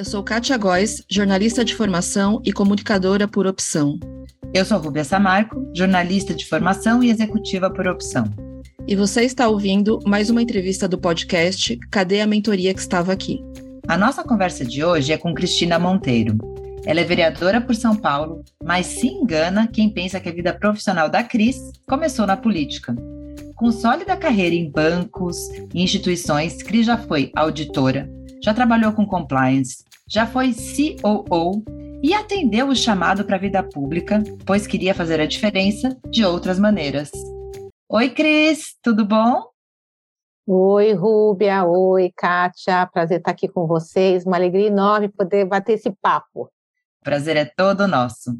Eu sou Kátia Góes, jornalista de formação e comunicadora por opção. Eu sou Rubia Samarco, jornalista de formação e executiva por opção. E você está ouvindo mais uma entrevista do podcast Cadê a Mentoria que estava aqui? A nossa conversa de hoje é com Cristina Monteiro. Ela é vereadora por São Paulo, mas se engana quem pensa que a vida profissional da Cris começou na política. Com sólida carreira em bancos e instituições, Cris já foi auditora, já trabalhou com compliance, já foi COO e atendeu o chamado para a vida pública, pois queria fazer a diferença de outras maneiras. Oi, Cris, tudo bom? Oi, Rúbia. Oi, Kátia. Prazer estar aqui com vocês. Uma alegria enorme poder bater esse papo. Prazer é todo nosso.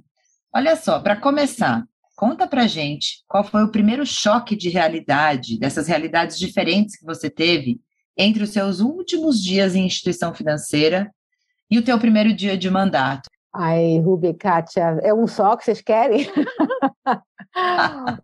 Olha só, para começar, conta pra gente qual foi o primeiro choque de realidade, dessas realidades diferentes que você teve entre os seus últimos dias em instituição financeira e o teu primeiro dia de mandato? Ai, Rubi, Kátia, é um só que vocês querem?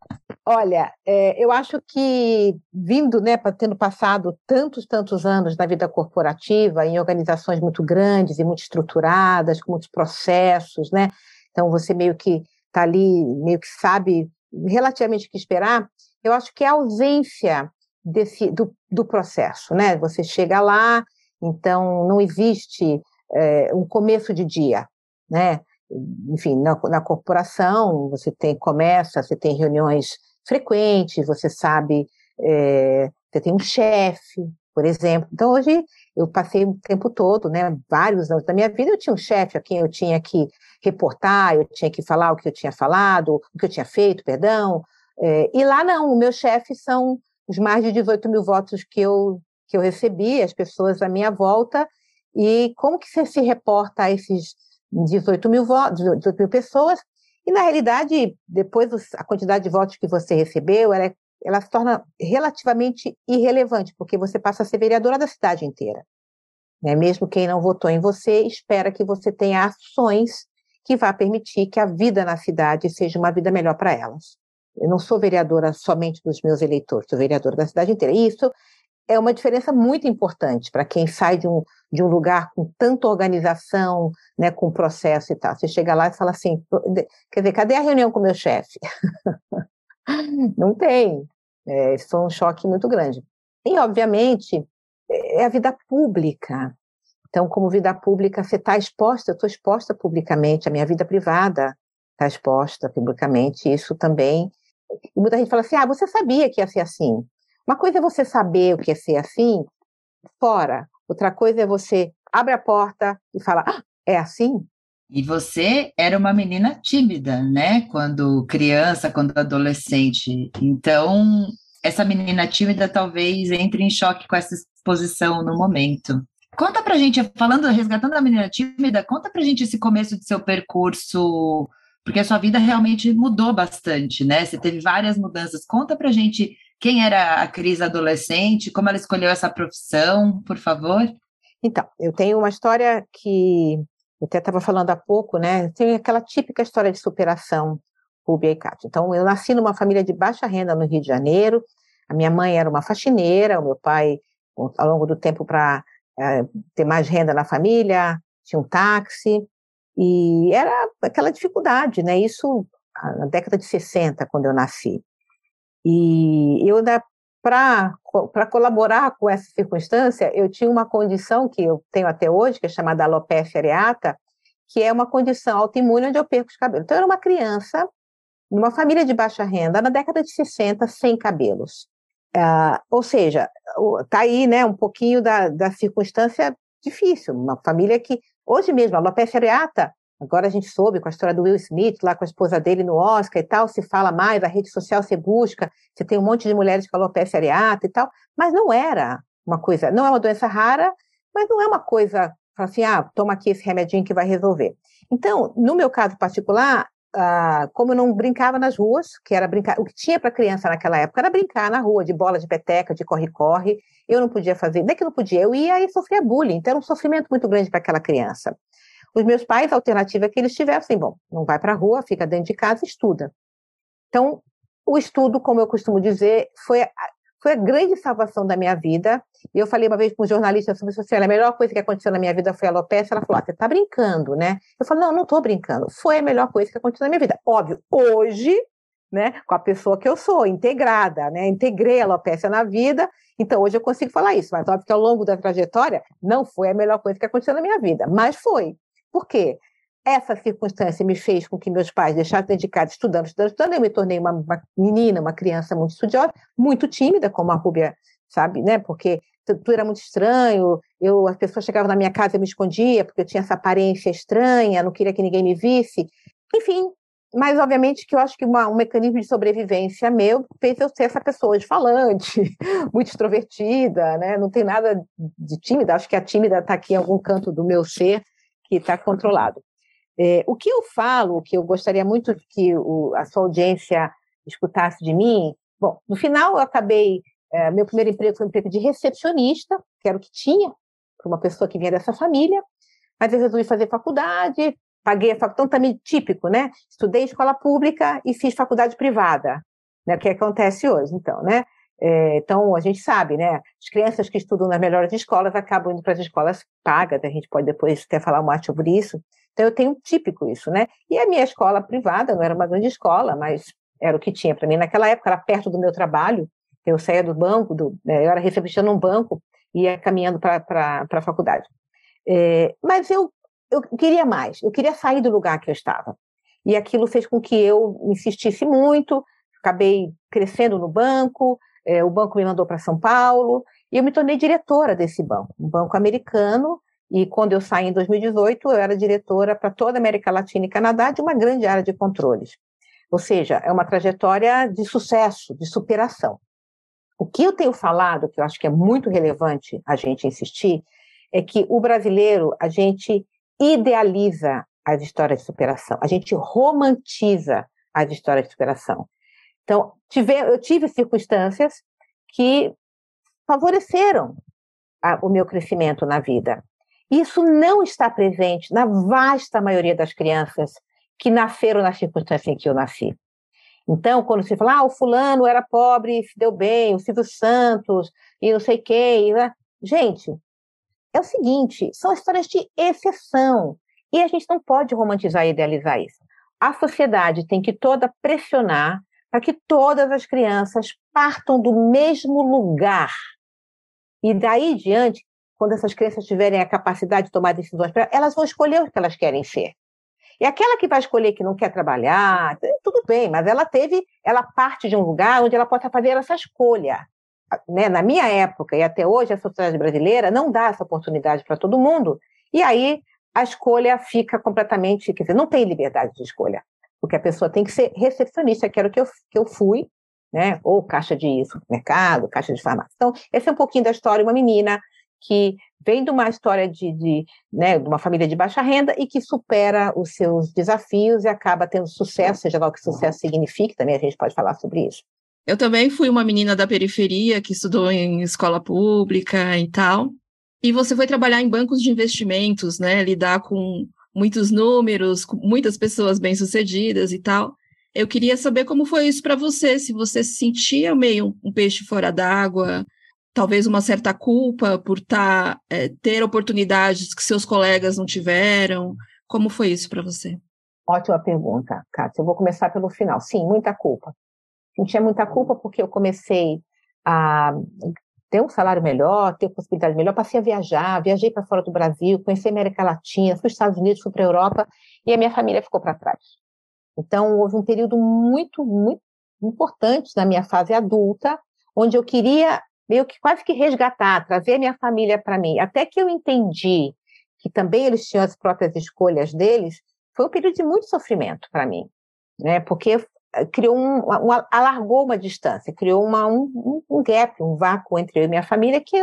Olha, é, eu acho que vindo, né, tendo passado tantos, tantos anos na vida corporativa, em organizações muito grandes e muito estruturadas, com muitos processos, né? Então você meio que está ali, meio que sabe relativamente o que esperar. Eu acho que a ausência desse, do, do processo, né? Você chega lá, então não existe é, um começo de dia, né? Enfim, na, na corporação você tem começa, você tem reuniões frequentes, você sabe, é, você tem um chefe, por exemplo. Então hoje eu passei o tempo todo, né? Vários anos da minha vida eu tinha um chefe a quem eu tinha que reportar, eu tinha que falar o que eu tinha falado, o que eu tinha feito, perdão. É, e lá não, o meu chefe são os mais de 18 mil votos que eu, que eu recebi, as pessoas à minha volta, e como que você se reporta a esses 18 mil, votos, 18 mil pessoas? E, na realidade, depois a quantidade de votos que você recebeu, ela, é, ela se torna relativamente irrelevante, porque você passa a ser vereadora da cidade inteira. Né? Mesmo quem não votou em você, espera que você tenha ações que vá permitir que a vida na cidade seja uma vida melhor para elas. Eu não sou vereadora somente dos meus eleitores, sou vereadora da cidade inteira. E isso é uma diferença muito importante para quem sai de um, de um lugar com tanta organização, né, com processo e tal. Você chega lá e fala assim, quer dizer, cadê a reunião com o meu chefe? Não tem. É, isso foi um choque muito grande. E, obviamente, é a vida pública. Então, como vida pública, você está exposta, eu estou exposta publicamente, a minha vida privada está exposta publicamente, isso também. E muita gente fala assim: ah, você sabia que ia ser assim. Uma coisa é você saber o que é ser assim, fora. Outra coisa é você abre a porta e fala, ah, é assim? E você era uma menina tímida, né? Quando criança, quando adolescente. Então, essa menina tímida talvez entre em choque com essa exposição no momento. Conta pra gente, falando, resgatando a menina tímida, conta pra gente esse começo de seu percurso, porque a sua vida realmente mudou bastante, né? Você teve várias mudanças. Conta pra gente quem era a Cris adolescente? Como ela escolheu essa profissão, por favor? Então, eu tenho uma história que eu até estava falando há pouco, né? Tem aquela típica história de superação, Rubia e Cátia. Então, eu nasci numa família de baixa renda no Rio de Janeiro. A minha mãe era uma faxineira, o meu pai, ao longo do tempo, para é, eh, ter mais renda na família, tinha um táxi. E era aquela dificuldade, né? Isso na década de 60, quando eu nasci. E eu, para colaborar com essa circunstância, eu tinha uma condição que eu tenho até hoje, que é chamada alopecia areata, que é uma condição autoimune onde eu perco os cabelos. Então, eu era uma criança, numa família de baixa renda, na década de 60, sem cabelos. Uh, ou seja, está aí né, um pouquinho da, da circunstância difícil. Uma família que, hoje mesmo, a alopecia areata Agora a gente soube com a história do Will Smith, lá com a esposa dele no Oscar e tal, se fala mais, a rede social você busca, você tem um monte de mulheres com alopecia areata e tal, mas não era uma coisa, não é uma doença rara, mas não é uma coisa, assim, ah, toma aqui esse remedinho que vai resolver. Então, no meu caso particular, ah, como eu não brincava nas ruas, que era brincar, o que tinha para criança naquela época era brincar na rua, de bola de peteca, de corre-corre, eu não podia fazer, nem que eu não podia, eu ia e sofria bullying, então era um sofrimento muito grande para aquela criança. Os meus pais, a alternativa que eles tiveram, assim, bom, não vai para a rua, fica dentro de casa, estuda. Então, o estudo, como eu costumo dizer, foi, foi a grande salvação da minha vida. E eu falei uma vez com um jornalista sobre isso, assim, a melhor coisa que aconteceu na minha vida foi a alopecia. Ela falou, ah, você está brincando, né? Eu falei, não, não estou brincando. Foi a melhor coisa que aconteceu na minha vida. Óbvio, hoje, né, com a pessoa que eu sou, integrada, né? Integrei a alopecia na vida, então hoje eu consigo falar isso. Mas óbvio que ao longo da trajetória, não foi a melhor coisa que aconteceu na minha vida. Mas foi. Por quê? essa circunstância me fez com que meus pais deixassem dedicados estudando, estudando, estudando. Eu me tornei uma, uma, menina, uma criança muito estudiosa, muito tímida, como a Rúbia sabe, né? Porque tudo era muito estranho. Eu, as pessoas chegavam na minha casa, eu me escondia, porque eu tinha essa aparência estranha, não queria que ninguém me visse. Enfim, mas obviamente que eu acho que uma, um mecanismo de sobrevivência meu fez eu ser essa pessoa falante, muito extrovertida, né? Não tem nada de tímida, acho que a tímida está aqui em algum canto do meu ser que está controlado. É, o que eu falo, que eu gostaria muito que o, a sua audiência escutasse de mim, bom, no final eu acabei, é, meu primeiro emprego foi um emprego de recepcionista, que era o que tinha para uma pessoa que vinha dessa família, mas eu resolvi fazer faculdade, paguei a faculdade, então também típico, né? Estudei escola pública e fiz faculdade privada, né? O que acontece hoje, então, né? É, então, a gente sabe, né? As crianças que estudam nas melhores escolas acabam indo para as escolas pagas, a gente pode depois até falar mais sobre isso. Então, eu tenho típico isso, né? E a minha escola privada não era uma grande escola, mas era o que tinha para mim naquela época, era perto do meu trabalho. Eu saía do banco, do, né, eu era recepcionista num banco, ia caminhando para a faculdade. É, mas eu, eu queria mais, eu queria sair do lugar que eu estava. E aquilo fez com que eu insistisse muito, acabei crescendo no banco, é, o banco me mandou para São Paulo, e eu me tornei diretora desse banco, um banco americano, e quando eu saí em 2018, eu era diretora para toda a América Latina e Canadá de uma grande área de controles. Ou seja, é uma trajetória de sucesso, de superação. O que eu tenho falado, que eu acho que é muito relevante a gente insistir, é que o brasileiro, a gente idealiza as histórias de superação, a gente romantiza as histórias de superação. Então, tive, eu tive circunstâncias que favoreceram a, o meu crescimento na vida. Isso não está presente na vasta maioria das crianças que nasceram na circunstância em que eu nasci. Então, quando você fala, ah, o fulano era pobre e se deu bem, o Silvio Santos e não sei quem. Né? Gente, é o seguinte, são histórias de exceção. E a gente não pode romantizar e idealizar isso. A sociedade tem que toda pressionar para que todas as crianças partam do mesmo lugar. E daí diante, quando essas crianças tiverem a capacidade de tomar decisões, elas vão escolher o que elas querem ser. E aquela que vai escolher que não quer trabalhar, tudo bem, mas ela teve, ela parte de um lugar onde ela possa fazer essa escolha. Né? Na minha época e até hoje, a sociedade brasileira não dá essa oportunidade para todo mundo, e aí a escolha fica completamente, quer dizer, não tem liberdade de escolha, porque a pessoa tem que ser recepcionista, que era o que eu, que eu fui, né? ou caixa de mercado, caixa de farmácia. Então, esse é um pouquinho da história, uma menina que vem de uma história de, de, né, de uma família de baixa renda e que supera os seus desafios e acaba tendo sucesso, seja lá o que sucesso signifique, também a gente pode falar sobre isso. Eu também fui uma menina da periferia que estudou em escola pública e tal. E você foi trabalhar em bancos de investimentos, né? Lidar com muitos números, muitas pessoas bem-sucedidas e tal. Eu queria saber como foi isso para você, se você se sentia meio um peixe fora d'água, talvez uma certa culpa por tá, é, ter oportunidades que seus colegas não tiveram? Como foi isso para você? Ótima pergunta, Kátia. Eu vou começar pelo final. Sim, muita culpa. Sentia muita culpa porque eu comecei a ter um salário melhor, ter possibilidade melhor, passei a viajar, viajei para fora do Brasil, conheci a América Latina, fui para os Estados Unidos, fui para a Europa, e a minha família ficou para trás. Então, houve um período muito, muito importante na minha fase adulta, onde eu queria meio que quase que resgatar, trazer minha família para mim. Até que eu entendi que também eles tinham as próprias escolhas deles, foi um período de muito sofrimento para mim, né? Porque criou um, um, alargou uma distância, criou uma, um, um gap, um vácuo entre eu e minha família que,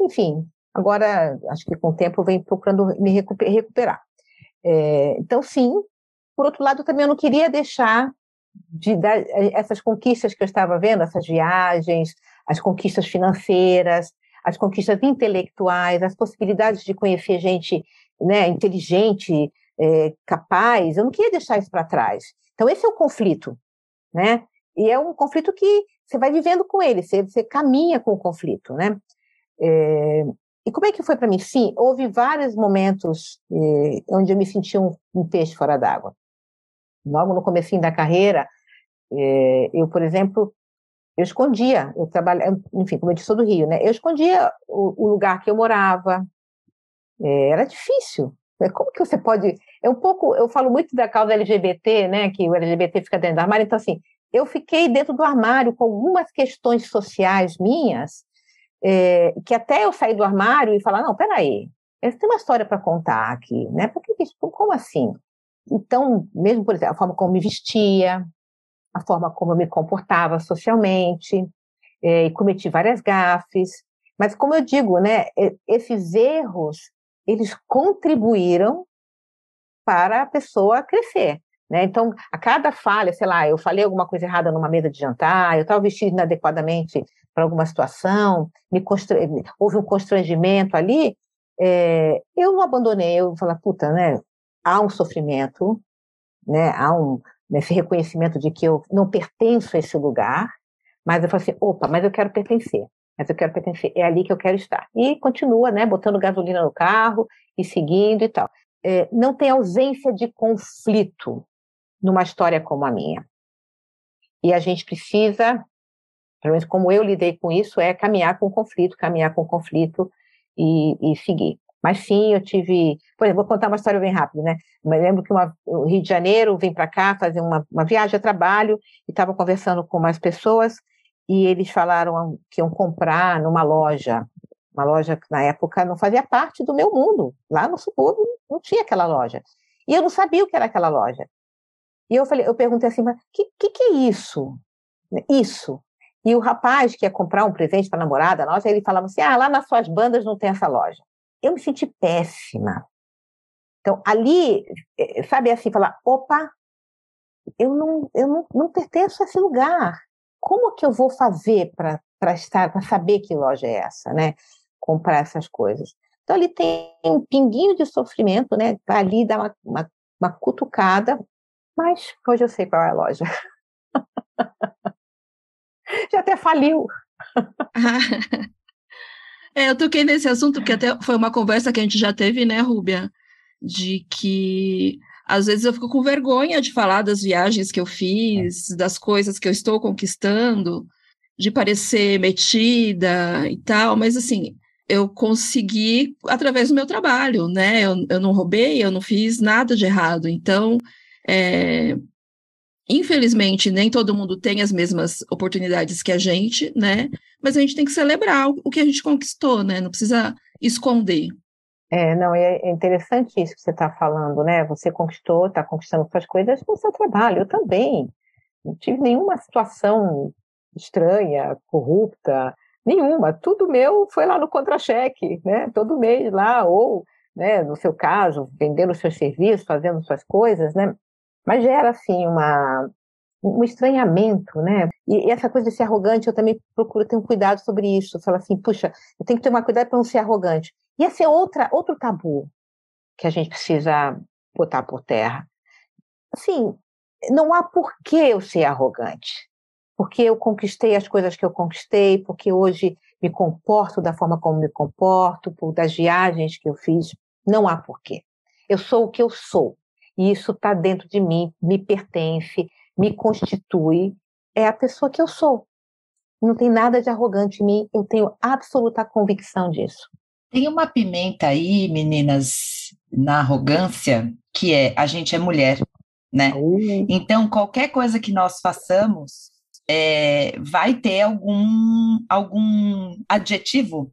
enfim, agora acho que com o tempo eu venho procurando me recuperar. É, então, sim. Por outro lado, também eu não queria deixar de dar eh, essas conquistas que eu estava vendo, essas viagens, as conquistas financeiras, as conquistas intelectuais, as possibilidades de conhecer gente né, inteligente, é, capaz. Eu não queria deixar isso para trás. Então, esse é o conflito, né? E é um conflito que você vai vivendo com ele, você, você caminha com o conflito, né? É, e como é que foi para mim? Sim, houve vários momentos eh, onde eu me senti um, um peixe fora d'água. Logo no começo da carreira, eh, eu, por exemplo, eu escondia, eu trabalhava, enfim, como eu disse, sou do Rio, né? Eu escondia o, o lugar que eu morava. Eh, era difícil. Como que você pode... Um pouco... Eu falo muito da causa LGBT, né? Que o LGBT fica dentro do armário. Então, assim, eu fiquei dentro do armário com algumas questões sociais minhas é, que até eu sair do armário e falar, não, peraí, eu tenho uma história para contar aqui, né? Por que isso? Como assim? Então, mesmo, por exemplo, a forma como me vestia, a forma como eu me comportava socialmente, é, e cometi várias gafes, mas como eu digo, né, esses erros, eles contribuíram para a pessoa crescer. Né? Então, a cada falha, sei lá, eu falei alguma coisa errada numa mesa de jantar, eu estava vestido inadequadamente para alguma situação, me houve um constrangimento ali, é, eu não abandonei, eu falei, puta, né? Há um sofrimento, né? Há um esse reconhecimento de que eu não pertenço a esse lugar, mas eu falei assim, opa, mas eu quero pertencer, mas eu quero pertencer, é ali que eu quero estar. E continua, né? Botando gasolina no carro e seguindo e tal. É, não tem ausência de conflito numa história como a minha. E a gente precisa pelo menos como eu lidei com isso, é caminhar com conflito, caminhar com conflito e, e seguir. Mas sim, eu tive. Por exemplo, vou contar uma história bem rápida, né? Eu lembro que uma, o Rio de Janeiro vim para cá fazer uma, uma viagem a trabalho e estava conversando com umas pessoas e eles falaram que iam comprar numa loja, uma loja que na época não fazia parte do meu mundo. Lá no subúrbio não tinha aquela loja. E eu não sabia o que era aquela loja. E eu falei, eu perguntei assim, mas o que, que, que é isso? Isso. E o rapaz que ia comprar um presente para a namorada nossa, ele falava assim: ah, lá nas suas bandas não tem essa loja. Eu me senti péssima. Então, ali, eh, sabe assim, falar: opa, eu não, eu não, não pertenço a esse lugar. Como que eu vou fazer para estar, para saber que loja é essa, né? Comprar essas coisas. Então, ali tem um pinguinho de sofrimento, né? Ali dá uma, uma, uma cutucada, mas hoje eu sei qual é a loja. já até faliu. é, eu toquei nesse assunto porque até foi uma conversa que a gente já teve, né, Rúbia? De que às vezes eu fico com vergonha de falar das viagens que eu fiz, das coisas que eu estou conquistando, de parecer metida e tal, mas assim, eu consegui através do meu trabalho, né? Eu, eu não roubei, eu não fiz nada de errado. Então, é, Infelizmente, nem todo mundo tem as mesmas oportunidades que a gente, né? Mas a gente tem que celebrar o que a gente conquistou, né? Não precisa esconder. É, não, é interessante isso que você está falando, né? Você conquistou, está conquistando suas coisas com seu trabalho. Eu também. Não tive nenhuma situação estranha, corrupta, nenhuma. Tudo meu foi lá no contra-cheque, né? Todo mês lá, ou, né, no seu caso, vendendo seus serviços, fazendo suas coisas, né? Mas gera, assim, uma, um estranhamento, né? E, essa coisa de ser arrogante, eu também procuro ter um cuidado sobre isso. Falar assim, puxa, eu tenho que ter uma cuidado para não ser arrogante. E esse é outra, outro tabu que a gente precisa botar por terra. Assim, não há por que eu ser arrogante. Porque eu conquistei as coisas que eu conquistei, porque hoje me comporto da forma como me comporto, por das viagens que eu fiz. Não há porquê. Eu sou o que eu sou e isso está dentro de mim, me pertence, me constitui, é a pessoa que eu sou. Não tem nada de arrogante em mim, eu tenho absoluta convicção disso. Tem uma pimenta aí, meninas, na arrogância, que é a gente é mulher, né? Uhum. Então, qualquer coisa que nós façamos é, vai ter algum, algum adjetivo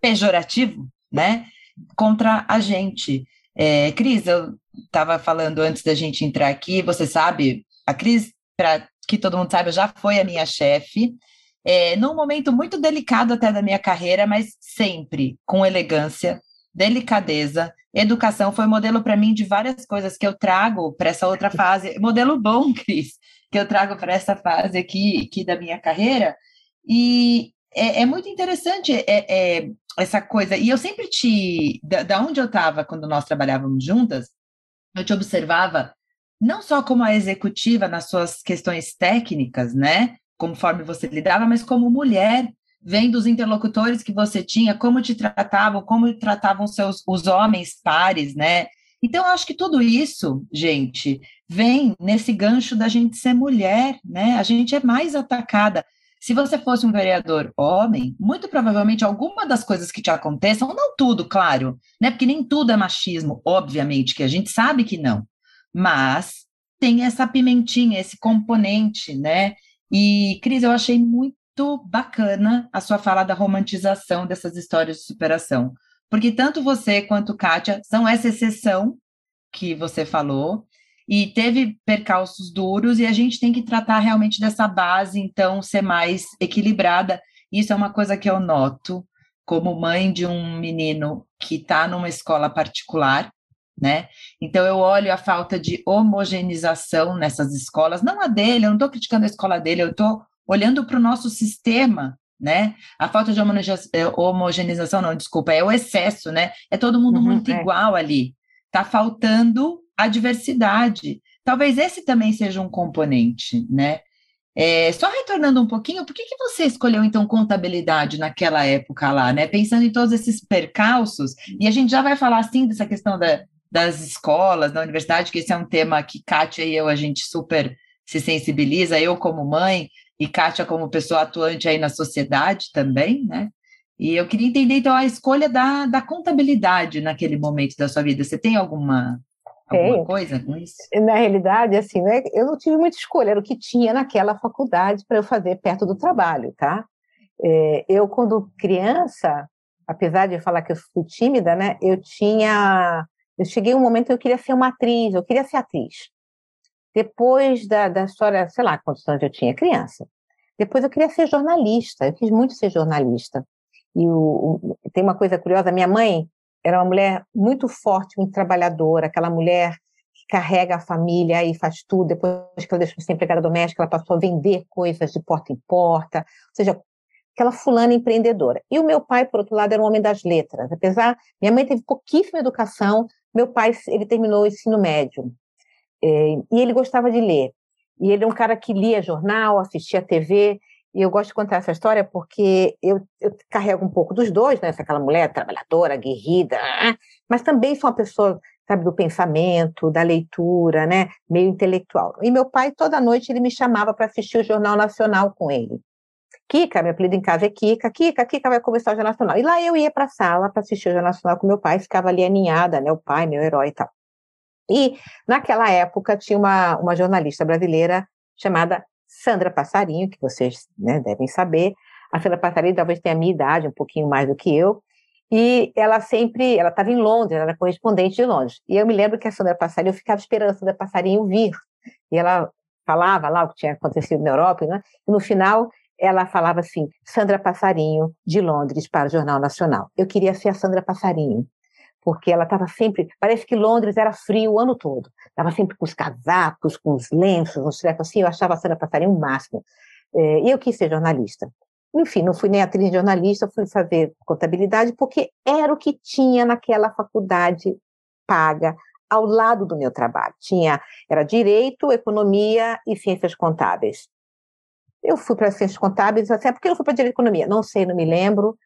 pejorativo, né? Contra a gente. É, Cris, eu estava falando antes da gente entrar aqui, você sabe, a Cris, para que todo mundo saiba, já foi a minha chefe, é, num momento muito delicado até da minha carreira, mas sempre com elegância, delicadeza, educação foi modelo para mim de várias coisas que eu trago para essa outra fase, modelo bom, Cris, que eu trago para essa fase aqui, aqui da minha carreira, e é, é muito interessante é, é, essa coisa, e eu sempre te, da, da onde eu estava quando nós trabalhávamos juntas, eu te observava não só como a executiva nas suas questões técnicas, né? conforme você lidava, mas como mulher, vendo os interlocutores que você tinha, como te tratavam, como tratavam seus os homens pares, né? Então, eu acho que tudo isso, gente, vem nesse gancho da gente ser mulher, né? A gente é mais atacada. Se você fosse um vereador homem, muito provavelmente alguma das coisas que te aconteçam, não tudo, claro, né? Porque nem tudo é machismo, obviamente, que a gente sabe que não. Mas tem essa pimentinha, esse componente, né? E, Cris, eu achei muito bacana a sua fala da romantização dessas histórias de superação. Porque tanto você quanto Kátia são essa exceção que você falou, e teve percalços duros, e a gente tem que tratar realmente dessa base, então, ser mais equilibrada. Isso é uma coisa que eu noto como mãe de um menino que está numa escola particular, né? Então eu olho a falta de homogeneização nessas escolas, não a dele, eu não estou criticando a escola dele, eu estou olhando para o nosso sistema, né? A falta de eh, homogeneização, não, desculpa, é o excesso, né? É todo mundo uhum, muito é. igual ali. Está faltando a diversidade. Talvez esse também seja um componente, né? É, só retornando um pouquinho, por que, que você escolheu então contabilidade naquela época lá, né? Pensando em todos esses percalços, e a gente já vai falar assim dessa questão da, das escolas, da universidade, que esse é um tema que Kátia e eu a gente super se sensibiliza, eu como mãe e Kátia como pessoa atuante aí na sociedade também, né? E eu queria entender então a escolha da, da contabilidade naquele momento da sua vida. Você tem alguma alguma coisa com isso? Na realidade, assim, né, eu não tive muita escolha, era o que tinha naquela faculdade para eu fazer perto do trabalho, tá? É, eu, quando criança, apesar de falar que eu fui tímida, né, eu tinha. Eu cheguei um momento que eu queria ser uma atriz, eu queria ser atriz. Depois da, da história, sei lá quantos anos eu tinha, criança. Depois eu queria ser jornalista, eu quis muito ser jornalista. E o, o, tem uma coisa curiosa, minha mãe era uma mulher muito forte, muito trabalhadora, aquela mulher que carrega a família e faz tudo. Depois que ela deixou de ser empregada doméstica, ela passou a vender coisas de porta em porta, ou seja, aquela fulana empreendedora. E o meu pai, por outro lado, era um homem das letras. Apesar, minha mãe teve pouquíssima educação, meu pai ele terminou o ensino médio é, e ele gostava de ler. E ele é um cara que lia jornal, assistia TV. E eu gosto de contar essa história porque eu, eu carrego um pouco dos dois, né? Aquela mulher trabalhadora, guerrida, mas também sou uma pessoa, sabe, do pensamento, da leitura, né? Meio intelectual. E meu pai, toda noite, ele me chamava para assistir o Jornal Nacional com ele. Kika, meu apelido em casa é Kika, Kika, Kika vai começar o Jornal Nacional. E lá eu ia para a sala para assistir o Jornal Nacional com meu pai, ficava ali aninhada, né? O pai, meu herói e tal. E naquela época tinha uma, uma jornalista brasileira chamada Sandra Passarinho, que vocês né, devem saber. A Sandra Passarinho talvez tenha a minha idade, um pouquinho mais do que eu. E ela sempre, ela estava em Londres, ela era correspondente de Londres. E eu me lembro que a Sandra Passarinho, eu ficava esperando a Sandra Passarinho vir. E ela falava lá o que tinha acontecido na Europa, né? e no final ela falava assim, Sandra Passarinho, de Londres para o Jornal Nacional. Eu queria ser a Sandra Passarinho porque ela estava sempre. Parece que Londres era frio o ano todo. Estava sempre com os casacos, com os lenços, uns trecos assim. Eu achava a Sandra Passarinho o máximo. É, eu quis ser jornalista. Enfim, não fui nem atriz jornalista, fui fazer contabilidade, porque era o que tinha naquela faculdade paga ao lado do meu trabalho. Tinha, era direito, economia e ciências contábeis. Eu fui para ciências contábeis, até porque eu fui para direito e economia, não sei, não me lembro.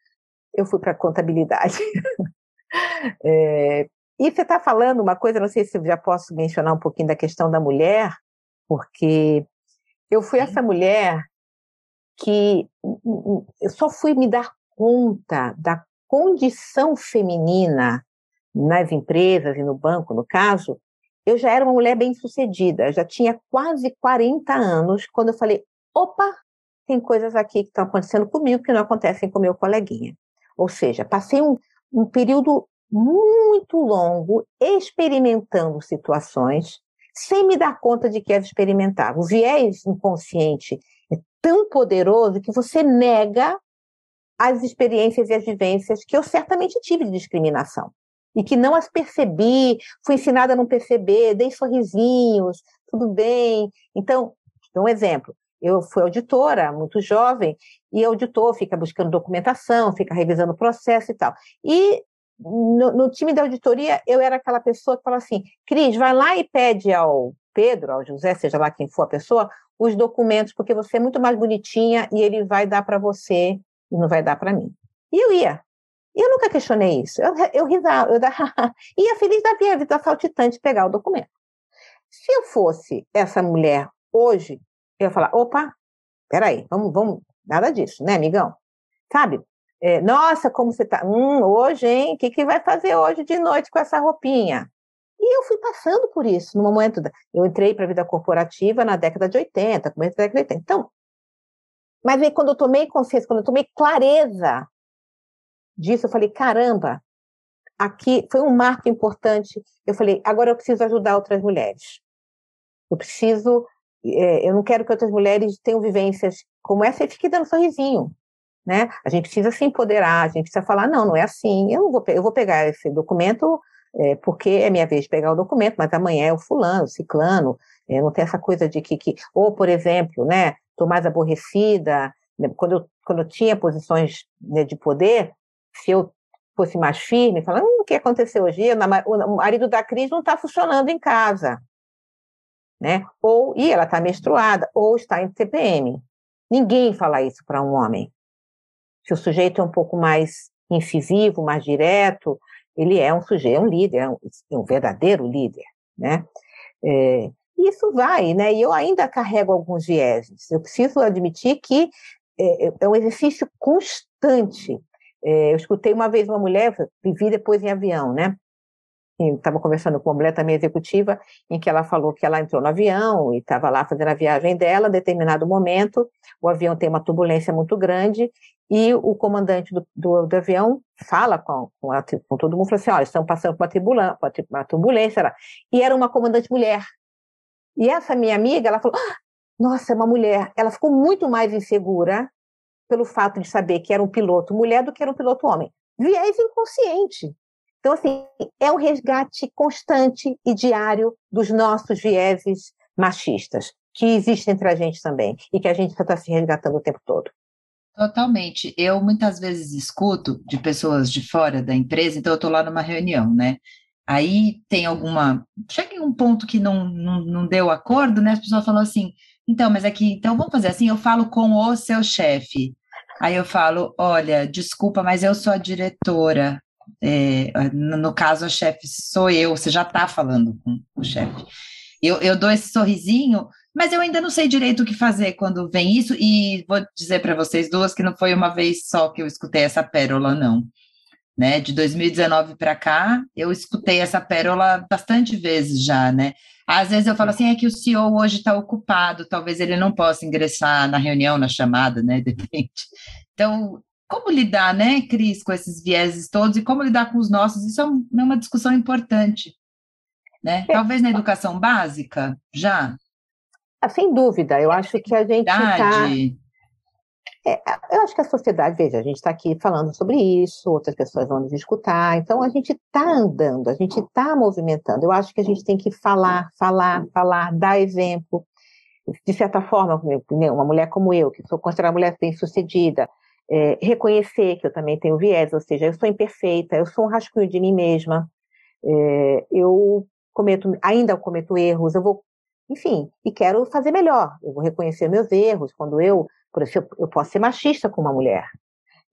Eu fui para contabilidade. É, e você está falando uma coisa, não sei se eu já posso mencionar um pouquinho da questão da mulher, porque eu fui essa mulher que eu só fui me dar conta da condição feminina nas empresas e no banco, no caso, eu já era uma mulher bem sucedida, já tinha quase 40 anos quando eu falei: opa, tem coisas aqui que estão acontecendo comigo que não acontecem com meu coleguinha. Ou seja, passei um, um período muito longo experimentando situações sem me dar conta de que as experimentava. O viés inconsciente é tão poderoso que você nega as experiências e as vivências que eu certamente tive de discriminação e que não as percebi, fui ensinada a não perceber, dei sorrisinhos, tudo bem. Então, um exemplo. Eu fui auditora, muito jovem, e auditor fica buscando documentação, fica revisando o processo e tal. E no, no, time da auditoria, eu era aquela pessoa que fala assim: Cris, vai lá e pede ao Pedro, ao José, seja lá quem for a pessoa, os documentos, porque você é muito mais bonitinha e ele vai dar para você e não vai dar para mim. E eu ia. E eu nunca questionei isso. Eu, eu risava, eu ia feliz da vida, vida saltitante pegar o documento. Se eu fosse essa mulher hoje, eu ia falar: opa, peraí, vamos, vamos, nada disso, né, amigão? Sabe? É, Nossa, como você tá. Hum, hoje, hein? O que, que vai fazer hoje de noite com essa roupinha? E eu fui passando por isso no momento. Da... Eu entrei para a vida corporativa na década de 80, começo da década de 80. Então, mas aí quando eu tomei consciência, quando eu tomei clareza disso, eu falei: caramba, aqui foi um marco importante. Eu falei: agora eu preciso ajudar outras mulheres. Eu preciso. É, eu não quero que outras mulheres tenham vivências como essa e fiquem dando sorrisinho. Né? A gente precisa se empoderar, a gente precisa falar, não, não é assim, eu, não vou, eu vou pegar esse documento é, porque é minha vez de pegar o documento, mas amanhã é o fulano, o ciclano, é, não tem essa coisa de que, que ou, por exemplo, né, estou mais aborrecida, né, quando eu, quando eu tinha posições né, de poder, se eu fosse mais firme, falando, hum, o que aconteceu hoje? O marido da Cris não está funcionando em casa, né? Ou, e ela está menstruada, ou está em TPM. Ninguém fala isso para um homem. Se o sujeito é um pouco mais incisivo, mais direto, ele é um sujeito, é um líder, é um, é um verdadeiro líder, né? É, isso vai, né? E eu ainda carrego alguns vieses. Eu preciso admitir que é, é, é um exercício constante. É, eu escutei uma vez uma mulher, vivi depois em avião, né? Estava conversando com uma mulher também executiva, em que ela falou que ela entrou no avião e estava lá fazendo a viagem dela. Determinado momento, o avião tem uma turbulência muito grande e o comandante do, do, do avião fala com, com, a, com, todo mundo, fala assim, olha, estão passando por uma, uma turbulência, e era uma comandante mulher. E essa minha amiga, ela falou, ah, nossa, é uma mulher. Ela ficou muito mais insegura pelo fato de saber que era um piloto mulher do que era um piloto homem. Viés inconsciente. Então, assim, é um resgate constante e diário dos nossos vieses machistas, que existem entre a gente também, e que a gente está se resgatando o tempo todo. Totalmente. Eu muitas vezes escuto de pessoas de fora da empresa, então eu estou lá numa reunião, né? Aí tem alguma. Chega em um ponto que não, não, não deu acordo, né? As pessoas falam assim, então, mas aqui, é então vamos fazer assim, eu falo com o seu chefe. Aí eu falo, olha, desculpa, mas eu sou a diretora. É, no caso, a chefe sou eu, você já está falando com o chefe. Eu, eu dou esse sorrisinho, mas eu ainda não sei direito o que fazer quando vem isso, e vou dizer para vocês duas que não foi uma vez só que eu escutei essa pérola, não. Né? De 2019 para cá, eu escutei essa pérola bastante vezes já, né? Às vezes eu falo assim, é que o CEO hoje está ocupado, talvez ele não possa ingressar na reunião, na chamada, né? Depende. Então, como lidar, né, Cris, com esses vieses todos e como lidar com os nossos? Isso é, é uma discussão importante, né? É. Talvez na educação básica, já. Ah, sem dúvida, eu acho que a gente está. É, eu acho que a sociedade, veja, a gente está aqui falando sobre isso, outras pessoas vão nos escutar, então a gente está andando, a gente está movimentando. Eu acho que a gente tem que falar, falar, falar, dar exemplo. De certa forma, uma mulher como eu, que sou considerada mulher bem-sucedida, é, reconhecer que eu também tenho viés, ou seja, eu sou imperfeita, eu sou um rascunho de mim mesma, é, eu cometo, ainda cometo erros, eu vou enfim, e quero fazer melhor. Eu vou reconhecer meus erros. Quando eu, por exemplo, eu posso ser machista com uma mulher.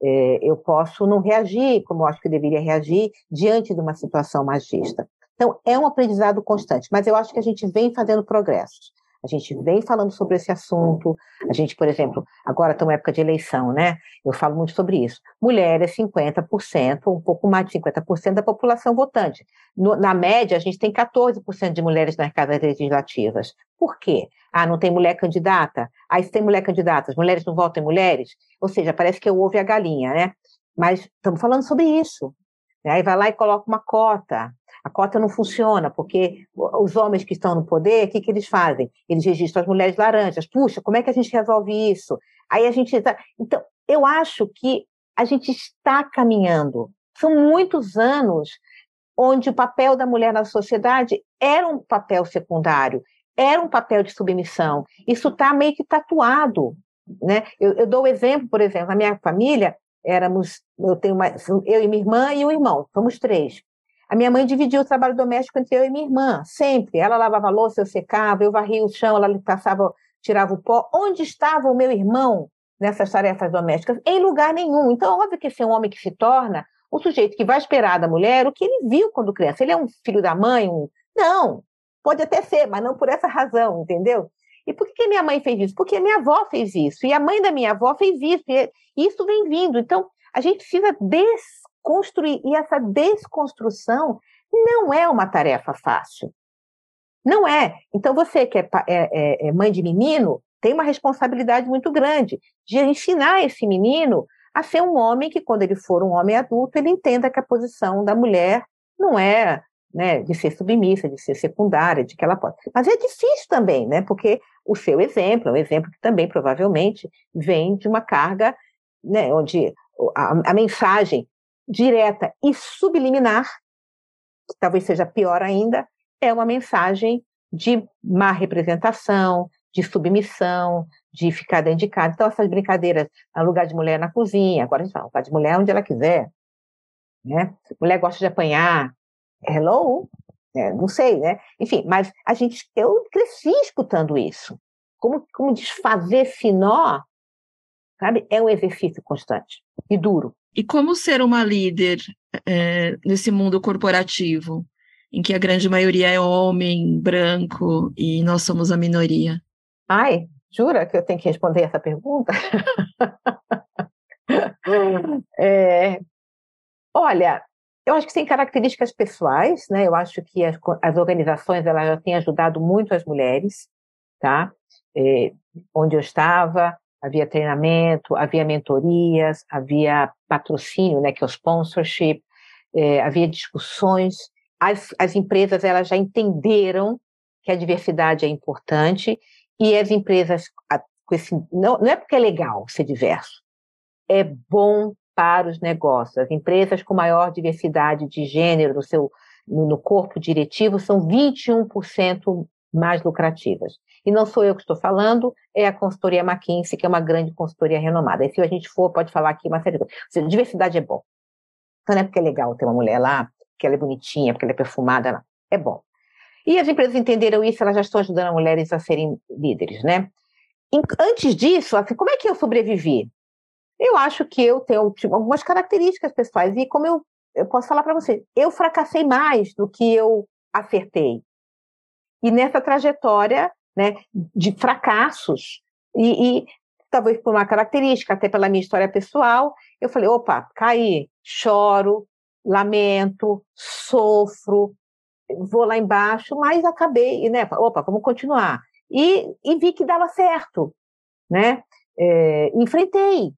É, eu posso não reagir como eu acho que eu deveria reagir diante de uma situação machista. Então, é um aprendizado constante, mas eu acho que a gente vem fazendo progressos. A gente vem falando sobre esse assunto. A gente, por exemplo, agora estamos em época de eleição, né? Eu falo muito sobre isso. Mulheres, 50%, um pouco mais de 50% da população votante. No, na média, a gente tem 14% de mulheres nas casas legislativas. Por quê? Ah, não tem mulher candidata? Aí se tem mulher candidata, as mulheres não votam em mulheres? Ou seja, parece que eu ouve a galinha, né? Mas estamos falando sobre isso. Aí vai lá e coloca uma cota. A cota não funciona, porque os homens que estão no poder, o que, que eles fazem? Eles registram as mulheres laranjas. Puxa, como é que a gente resolve isso? Aí a gente. Tá... Então, eu acho que a gente está caminhando. São muitos anos onde o papel da mulher na sociedade era um papel secundário, era um papel de submissão. Isso está meio que tatuado. Né? Eu, eu dou o exemplo, por exemplo, na minha família, éramos, eu tenho uma, eu e minha irmã e o irmão, somos três. A minha mãe dividia o trabalho doméstico entre eu e minha irmã, sempre. Ela lavava louça, eu secava, eu varria o chão, ela passava tirava o pó. Onde estava o meu irmão nessas tarefas domésticas? Em lugar nenhum. Então, óbvio que esse é um homem que se torna um sujeito que vai esperar da mulher o que ele viu quando criança. Ele é um filho da mãe? Um... Não, pode até ser, mas não por essa razão, entendeu? E por que minha mãe fez isso? Porque minha avó fez isso, e a mãe da minha avó fez isso, e isso vem vindo. Então, a gente precisa desconstruir, e essa desconstrução não é uma tarefa fácil. Não é. Então, você que é, é, é, é mãe de menino, tem uma responsabilidade muito grande de ensinar esse menino a ser um homem que, quando ele for um homem adulto, ele entenda que a posição da mulher não é né, de ser submissa, de ser secundária, de que ela pode. Mas é difícil também, né, porque o seu exemplo é um exemplo que também provavelmente vem de uma carga né, onde a, a mensagem direta e subliminar, que talvez seja pior ainda, é uma mensagem de má representação, de submissão, de ficar dentro de casa. Então, essas brincadeiras, lugar de mulher na cozinha, agora a gente fala, lugar de mulher onde ela quiser. Né? Mulher gosta de apanhar. Hello? É, não sei, né? Enfim, mas a gente, eu cresci escutando isso. Como, como desfazer esse nó, sabe? É um exercício constante e duro. E como ser uma líder é, nesse mundo corporativo, em que a grande maioria é homem, branco, e nós somos a minoria? Ai, jura que eu tenho que responder essa pergunta? é, olha, eu acho que tem características pessoais, né? Eu acho que as, as organizações elas já têm ajudado muito as mulheres, tá? É, onde eu estava, havia treinamento, havia mentorias, havia patrocínio, né, que é o sponsorship, é, havia discussões. As, as empresas elas já entenderam que a diversidade é importante e as empresas com esse, não, não é porque é legal ser diverso, é bom para os negócios. As empresas com maior diversidade de gênero no seu no, corpo diretivo são 21% mais lucrativas. E não sou eu que estou falando, é a consultoria McKinsey, que é uma grande consultoria renomada. E se a gente for, pode falar aqui uma série de coisas. Seja, diversidade é bom. Então não é porque é legal ter uma mulher lá, porque ela é bonitinha, porque ela é perfumada, não. é bom. E as empresas entenderam isso, elas já estão ajudando mulheres a serem líderes, né? Antes disso, assim, como é que eu sobrevivi? Eu acho que eu tenho tipo, algumas características pessoais, e como eu, eu posso falar para você, eu fracassei mais do que eu acertei. E nessa trajetória, né, de fracassos, e, e talvez por uma característica, até pela minha história pessoal, eu falei, opa, caí, choro, lamento, sofro, vou lá embaixo, mas acabei, né, opa, vamos continuar. E, e vi que dava certo, né, é, enfrentei.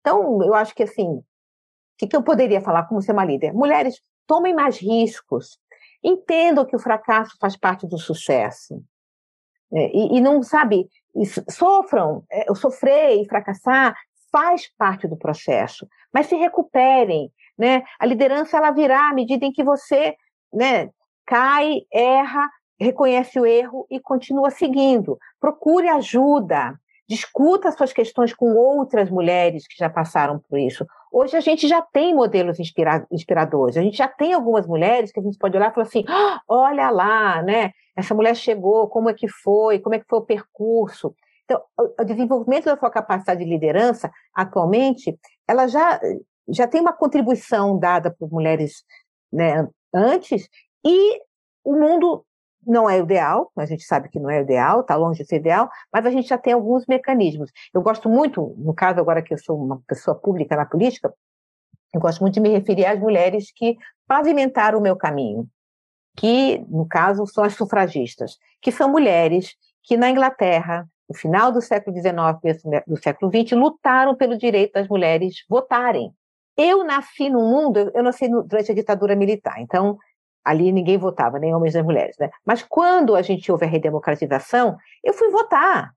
Então, eu acho que assim, o que, que eu poderia falar como ser uma líder? Mulheres, tomem mais riscos, entendam que o fracasso faz parte do sucesso. É, e, e, não, sabe, sofram, é, sofrer e fracassar faz parte do processo, mas se recuperem, né? A liderança ela virá à medida em que você, né, cai, erra, reconhece o erro e continua seguindo. Procure ajuda, discuta suas questões com outras mulheres que já passaram por isso. Hoje a gente já tem modelos inspira inspiradores, a gente já tem algumas mulheres que a gente pode olhar e falar assim: ah, olha lá, né? Essa mulher chegou, como é que foi, como é que foi o percurso. Então, o desenvolvimento da sua capacidade de liderança, atualmente, ela já, já tem uma contribuição dada por mulheres né, antes, e o mundo não é ideal, a gente sabe que não é ideal, está longe de ser ideal, mas a gente já tem alguns mecanismos. Eu gosto muito, no caso agora que eu sou uma pessoa pública na política, eu gosto muito de me referir às mulheres que pavimentaram o meu caminho, que, no caso, são as sufragistas, que são mulheres que na Inglaterra, no final do século XIX e do século XX, lutaram pelo direito das mulheres votarem. Eu nasci no mundo, eu nasci durante a ditadura militar, então ali ninguém votava, nem homens nem mulheres, né? Mas quando a gente houve a redemocratização, eu fui votar.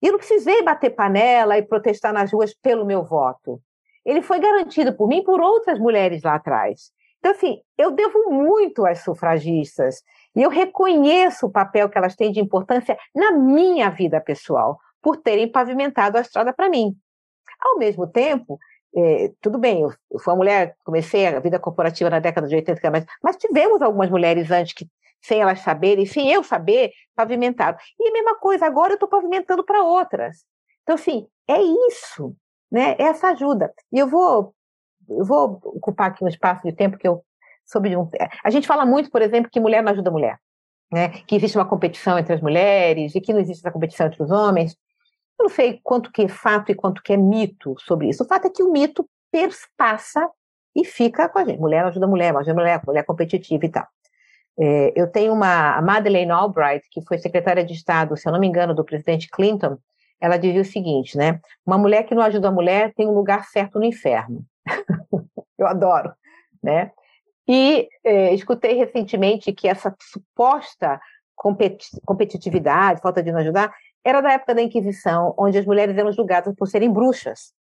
E eu não precisei bater panela e protestar nas ruas pelo meu voto. Ele foi garantido por mim e por outras mulheres lá atrás. Então, assim, eu devo muito às sufragistas e eu reconheço o papel que elas têm de importância na minha vida pessoal, por terem pavimentado a estrada para mim. Ao mesmo tempo, é, tudo bem, eu, eu fui uma mulher, comecei a vida corporativa na década de 80, mas, mas tivemos algumas mulheres antes que sem elas saberem, sem eu saber, pavimentaram. E a mesma coisa, agora eu estou pavimentando para outras. Então, assim, é isso, né? É essa ajuda. E eu vou, eu vou ocupar aqui um espaço de tempo que eu sobre um. A gente fala muito, por exemplo, que mulher não ajuda mulher, né? Que existe uma competição entre as mulheres e que não existe essa competição entre os homens. Eu não sei quanto que é fato e quanto que é mito sobre isso. O fato é que o mito perspassa e fica com a gente. Mulher ajuda mulher, ajuda mulher, mulher competitiva e tal. É, eu tenho uma, a Madeleine Albright, que foi secretária de Estado, se eu não me engano, do presidente Clinton, ela dizia o seguinte, né? Uma mulher que não ajuda a mulher tem um lugar certo no inferno. eu adoro, né? E é, escutei recentemente que essa suposta competitividade, falta de não ajudar, era da época da Inquisição, onde as mulheres eram julgadas por serem bruxas.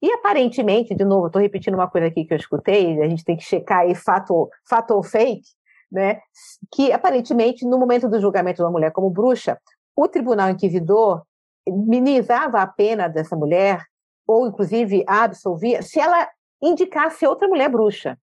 E aparentemente, de novo, estou repetindo uma coisa aqui que eu escutei, a gente tem que checar aí fato, fato ou fake, né? Que aparentemente, no momento do julgamento de uma mulher como bruxa, o tribunal inquisidor minimizava a pena dessa mulher, ou inclusive a absolvia, se ela indicasse outra mulher bruxa.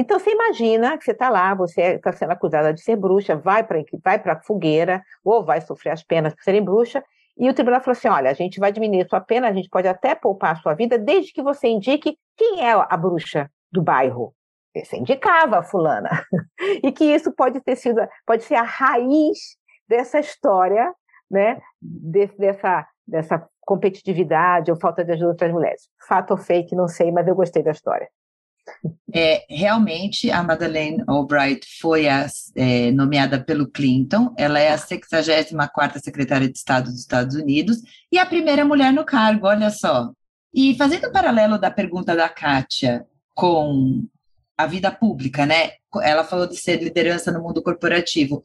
Então você imagina que você está lá, você está sendo acusada de ser bruxa, vai para vai a fogueira, ou vai sofrer as penas por serem bruxa, e o tribunal falou assim: olha, a gente vai diminuir sua pena, a gente pode até poupar a sua vida, desde que você indique quem é a bruxa do bairro. Você indicava a fulana. e que isso pode ter sido, pode ser a raiz dessa história, né? dessa, dessa competitividade ou falta de ajuda das mulheres. Fato ou fake, não sei, mas eu gostei da história. É, realmente, a Madeleine Albright foi a, é, nomeada pelo Clinton, ela é a 64ª secretária de Estado dos Estados Unidos e a primeira mulher no cargo, olha só. E fazendo um paralelo da pergunta da Kátia com a vida pública, né? Ela falou de ser liderança no mundo corporativo.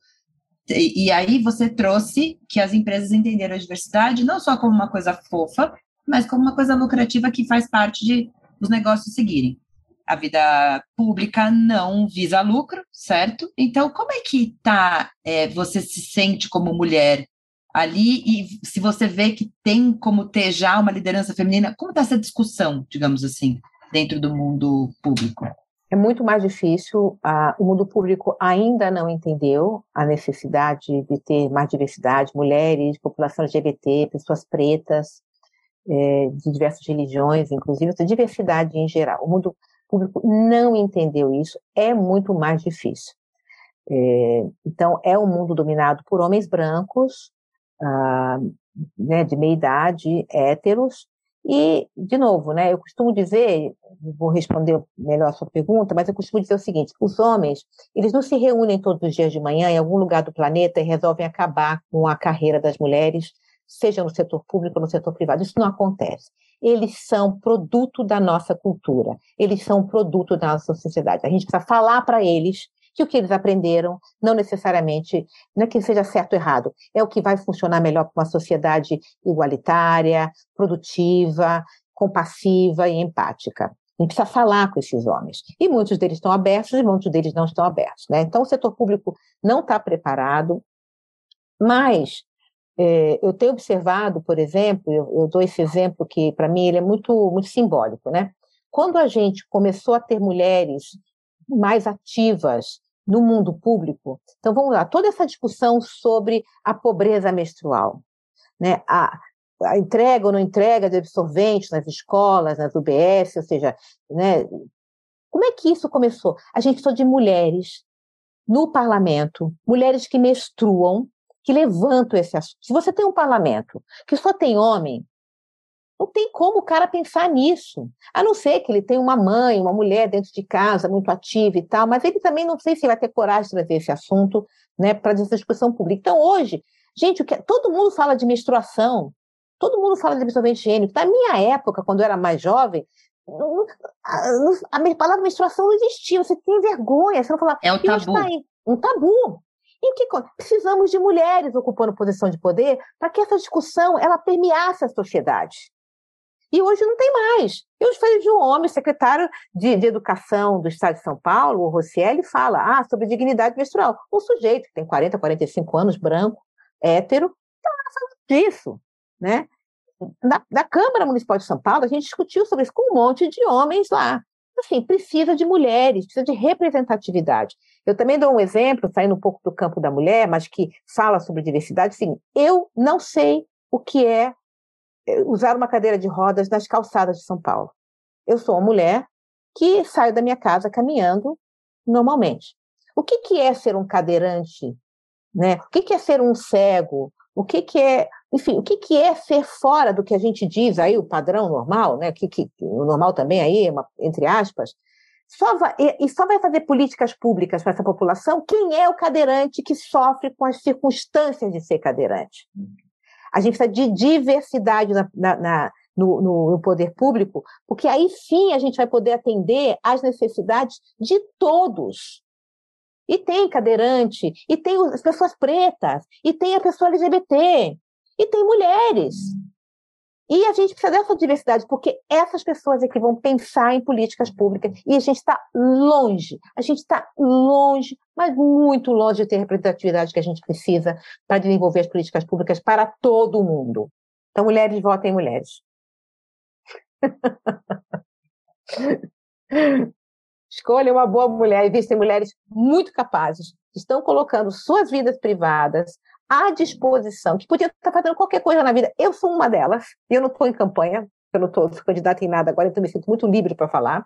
E, e aí você trouxe que as empresas entenderam a diversidade não só como uma coisa fofa, mas como uma coisa lucrativa que faz parte de os negócios seguirem a vida pública não visa lucro, certo? Então, como é que tá, é, você se sente como mulher ali e se você vê que tem como ter já uma liderança feminina, como está essa discussão, digamos assim, dentro do mundo público? É muito mais difícil. o mundo público ainda não entendeu a necessidade de ter mais diversidade, mulheres, população LGBT, pessoas pretas, é, de diversas religiões, inclusive, diversidade em geral. O mundo público não entendeu isso, é muito mais difícil. É, então, é um mundo dominado por homens brancos, ah, né, de meia idade, héteros, e, de novo, né, eu costumo dizer, vou responder melhor a sua pergunta, mas eu costumo dizer o seguinte: os homens, eles não se reúnem todos os dias de manhã em algum lugar do planeta e resolvem acabar com a carreira das mulheres, seja no setor público ou no setor privado. Isso não acontece eles são produto da nossa cultura, eles são produto da nossa sociedade. A gente precisa falar para eles que o que eles aprenderam não necessariamente, não é que seja certo ou errado, é o que vai funcionar melhor para uma sociedade igualitária, produtiva, compassiva e empática. A gente precisa falar com esses homens. E muitos deles estão abertos e muitos deles não estão abertos. Né? Então, o setor público não está preparado, mas é, eu tenho observado, por exemplo, eu, eu dou esse exemplo que para mim ele é muito, muito simbólico, né? Quando a gente começou a ter mulheres mais ativas no mundo público, então vamos lá, toda essa discussão sobre a pobreza menstrual, né? A, a entrega ou não entrega de absorventes nas escolas, nas UBS, ou seja, né? Como é que isso começou? A gente precisou de mulheres no parlamento, mulheres que menstruam, que levantam esse assunto. Se você tem um parlamento que só tem homem, não tem como o cara pensar nisso. A não ser que ele tenha uma mãe, uma mulher dentro de casa, muito ativa e tal, mas ele também não sei se vai ter coragem de trazer esse assunto né, para essa discussão pública. Então, hoje, gente, o que, todo mundo fala de menstruação, todo mundo fala de absorvente higiênico. Na minha época, quando eu era mais jovem, a, a, palavra menstruação não existia, você tem vergonha, você não falava. É um tabu. Tá um tabu. E que precisamos de mulheres ocupando posição de poder para que essa discussão ela permeasse a sociedade. E hoje não tem mais. Eu falei de um homem, secretário de, de, Educação do Estado de São Paulo, o Rossielli, fala ah, sobre dignidade menstrual. Um sujeito que tem 40, 45 anos, branco, hétero, está falando disso. Né? Na, na, Câmara Municipal de São Paulo, a gente discutiu sobre isso com um monte de homens lá. assim, precisa de mulheres, precisa de representatividade. Eu também dou um exemplo, saindo um pouco do campo da mulher, mas que fala sobre diversidade. Assim, eu não sei o que é eh, usar uma cadeira de rodas nas calçadas de São Paulo. Eu sou uma mulher que saio da minha casa caminhando normalmente. O que, que é ser um cadeirante? Né? O que, que é ser um cego? O que, que é, enfim, o que, que é ser fora do que a gente diz aí, o padrão normal, né? Que, que, o normal também aí, uma, entre aspas, só vai, e só vai fazer políticas públicas para essa população quem é o cadeirante que sofre com as circunstâncias de ser cadeirante. A gente precisa de diversidade na, na, na no, no, no, poder público, porque aí sim a gente vai poder atender às necessidades de todos. E tem cadeirante, e tem as pessoas pretas, e tem a pessoa LGBT, e tem mulheres. E a gente precisa dessa diversidade, porque essas pessoas é que vão pensar em políticas públicas. E a gente está longe, a gente está longe, mas muito longe de ter a representatividade que a gente precisa para desenvolver as políticas públicas para todo mundo. Então, mulheres, votem mulheres. Escolha uma boa mulher. Existem mulheres muito capazes, que estão colocando suas vidas privadas à disposição, que podiam estar fazendo qualquer coisa na vida. Eu sou uma delas, eu não estou em campanha, eu não estou candidata em nada agora, então me sinto muito livre para falar.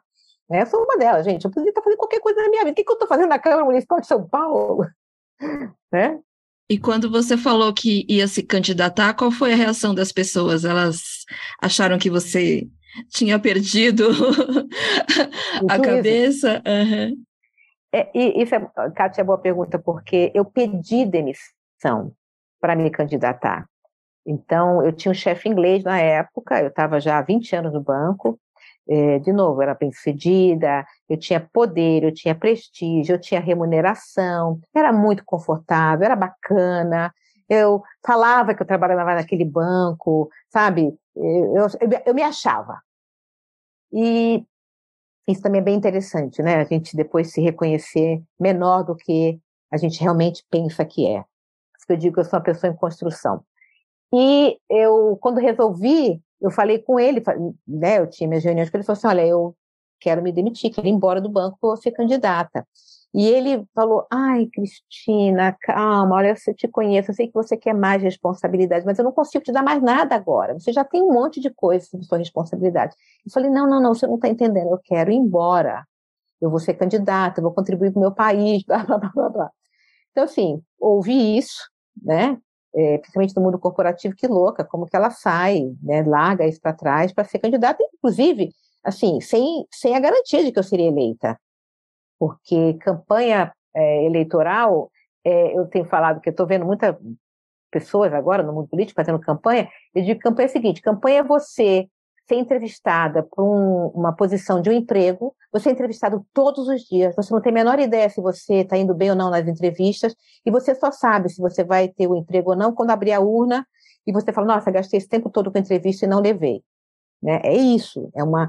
Né? Eu sou uma delas, gente. Eu podia estar fazendo qualquer coisa na minha vida. O que, que eu estou fazendo na Câmara Municipal de São Paulo? né? E quando você falou que ia se candidatar, qual foi a reação das pessoas? Elas acharam que você tinha perdido a cabeça? Uhum. É, e isso é, Kátia, é boa pergunta, porque eu pedi demissão para me candidatar. Então, eu tinha um chefe inglês na época, eu estava já há 20 anos no banco, é, de novo, era bem sucedida, eu tinha poder, eu tinha prestígio, eu tinha remuneração, era muito confortável, era bacana, eu falava que eu trabalhava naquele banco, sabe? Eu, eu, eu me achava. E isso também é bem interessante, né? A gente depois se reconhecer menor do que a gente realmente pensa que é. Que eu digo que eu sou uma pessoa em construção. E eu, quando resolvi eu falei com ele, né, eu tinha minhas reuniões com ele, ele falou assim, olha, eu quero me demitir, quero ir embora do banco, vou ser candidata. E ele falou, ai, Cristina, calma, olha, eu te conheço, eu sei que você quer mais responsabilidade, mas eu não consigo te dar mais nada agora, você já tem um monte de coisas sobre sua responsabilidade. Eu falei, não, não, não, você não está entendendo, eu quero ir embora, eu vou ser candidata, eu vou contribuir para o meu país, blá, blá, blá, blá. Então, assim, ouvi isso, né, é, principalmente no mundo corporativo, que louca, como que ela sai, né, larga isso para trás para ser candidata, inclusive, assim, sem, sem a garantia de que eu seria eleita, porque campanha é, eleitoral, é, eu tenho falado que estou vendo muitas pessoas agora no mundo político fazendo campanha, eu digo campanha é o seguinte, campanha é você ser entrevistada por um, uma posição de um emprego, você é entrevistado todos os dias, você não tem a menor ideia se você está indo bem ou não nas entrevistas, e você só sabe se você vai ter o um emprego ou não quando abrir a urna e você fala, nossa, gastei esse tempo todo com entrevista e não levei. Né? É isso, é uma,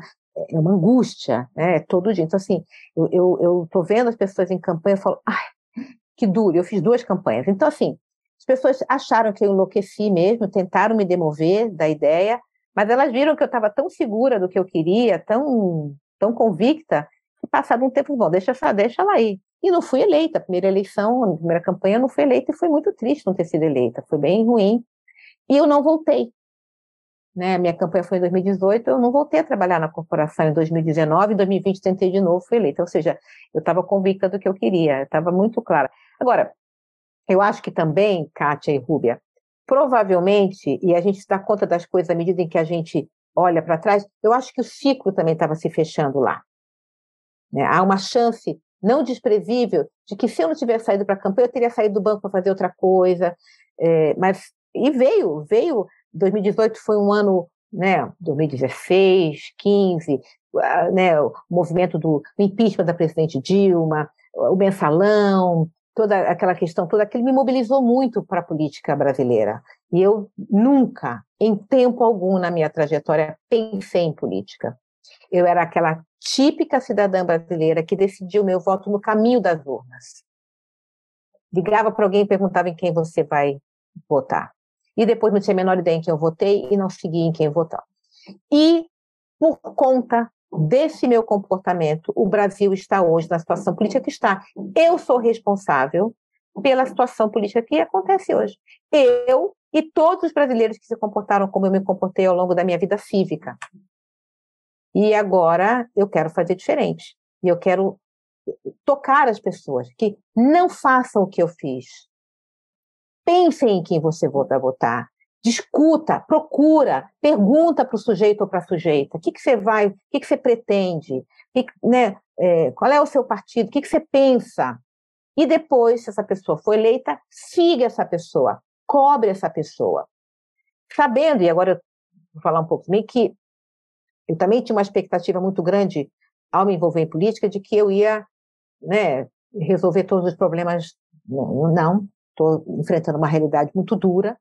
é uma angústia, né? É todo dia. Então, assim, eu estou vendo as pessoas em campanha e falo, ai, que duro, eu fiz duas campanhas. Então, assim, as pessoas acharam que eu enlouqueci mesmo, tentaram me demover da ideia, mas elas viram que eu estava tão segura do que eu queria, tão, tão convicta, que passado um tempo, bom, deixa, deixa ela aí. E não fui eleita. A primeira eleição, a primeira campanha, não fui eleita e foi muito triste não ter sido eleita. Foi bem ruim. E eu não voltei. Né? Minha campanha foi em 2018, eu não voltei a trabalhar na corporação em 2019, em 2020 tentei de novo, fui eleita. Ou seja, eu estava convicta do que eu queria, estava muito clara. Agora, eu acho que também, Kátia e Rúbia, provavelmente, e a gente dá conta das coisas à medida em que a gente olha para trás, eu acho que o ciclo também estava se fechando lá. Né? Há uma chance não desprezível de que se eu não tivesse saído para a campanha, eu teria saído do banco para fazer outra coisa, é, mas e veio, veio, 2018 foi um ano, né, 2016, 15, né, o movimento do impeachment da presidente Dilma, o mensalão, toda aquela questão toda, aquilo me mobilizou muito para a política brasileira. E eu nunca, em tempo algum na minha trajetória, pensei em política. Eu era aquela típica cidadã brasileira que decidiu meu voto no caminho das urnas. Ligava para alguém e perguntava em quem você vai votar. E depois não tinha a menor ideia em quem eu votei e não segui em quem votar. E por conta desse meu comportamento, o Brasil está hoje na situação política que está. Eu sou responsável pela situação política que acontece hoje. Eu e todos os brasileiros que se comportaram como eu me comportei ao longo da minha vida cívica. E agora eu quero fazer diferente. E eu quero tocar as pessoas que não façam o que eu fiz. Pensem em quem você vai votar discuta, procura, pergunta para o sujeito ou para a sujeita, o que, que você vai, o que, que você pretende, que, né, é, qual é o seu partido, o que, que você pensa. E depois, se essa pessoa for eleita, siga essa pessoa, cobre essa pessoa. Sabendo, e agora eu vou falar um pouco também, que eu também tinha uma expectativa muito grande ao me envolver em política de que eu ia né, resolver todos os problemas. Não, estou enfrentando uma realidade muito dura,